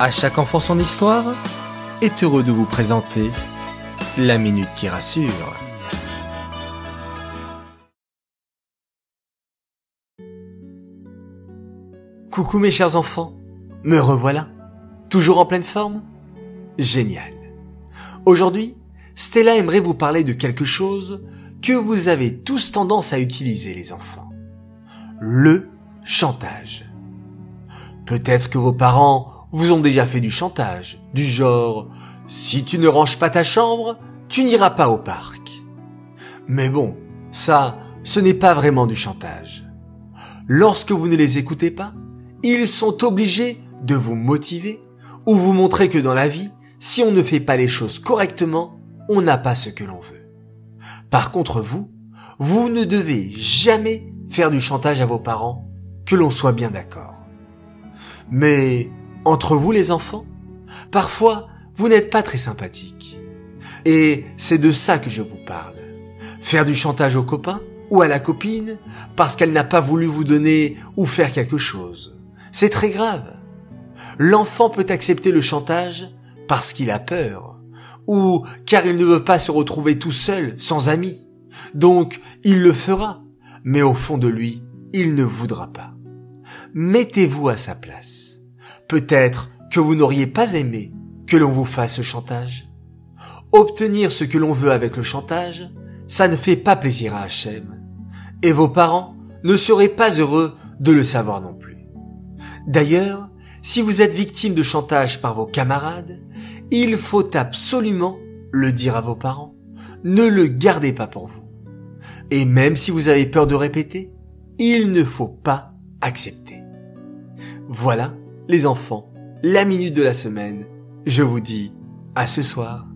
À chaque enfant son histoire est heureux de vous présenter la minute qui rassure. Coucou mes chers enfants, me revoilà, toujours en pleine forme? Génial. Aujourd'hui, Stella aimerait vous parler de quelque chose que vous avez tous tendance à utiliser les enfants. Le chantage. Peut-être que vos parents vous ont déjà fait du chantage, du genre si tu ne ranges pas ta chambre, tu n'iras pas au parc. Mais bon, ça, ce n'est pas vraiment du chantage. Lorsque vous ne les écoutez pas, ils sont obligés de vous motiver ou vous montrer que dans la vie, si on ne fait pas les choses correctement, on n'a pas ce que l'on veut. Par contre, vous, vous ne devez jamais faire du chantage à vos parents, que l'on soit bien d'accord. Mais, entre vous les enfants, parfois, vous n'êtes pas très sympathique. Et c'est de ça que je vous parle. Faire du chantage au copain ou à la copine parce qu'elle n'a pas voulu vous donner ou faire quelque chose. C'est très grave. L'enfant peut accepter le chantage parce qu'il a peur ou car il ne veut pas se retrouver tout seul, sans amis. Donc, il le fera, mais au fond de lui, il ne voudra pas. Mettez-vous à sa place. Peut-être que vous n'auriez pas aimé que l'on vous fasse chantage. Obtenir ce que l'on veut avec le chantage, ça ne fait pas plaisir à Hachem. Et vos parents ne seraient pas heureux de le savoir non plus. D'ailleurs, si vous êtes victime de chantage par vos camarades, il faut absolument le dire à vos parents. Ne le gardez pas pour vous. Et même si vous avez peur de répéter, il ne faut pas accepter. Voilà, les enfants, la minute de la semaine. Je vous dis à ce soir.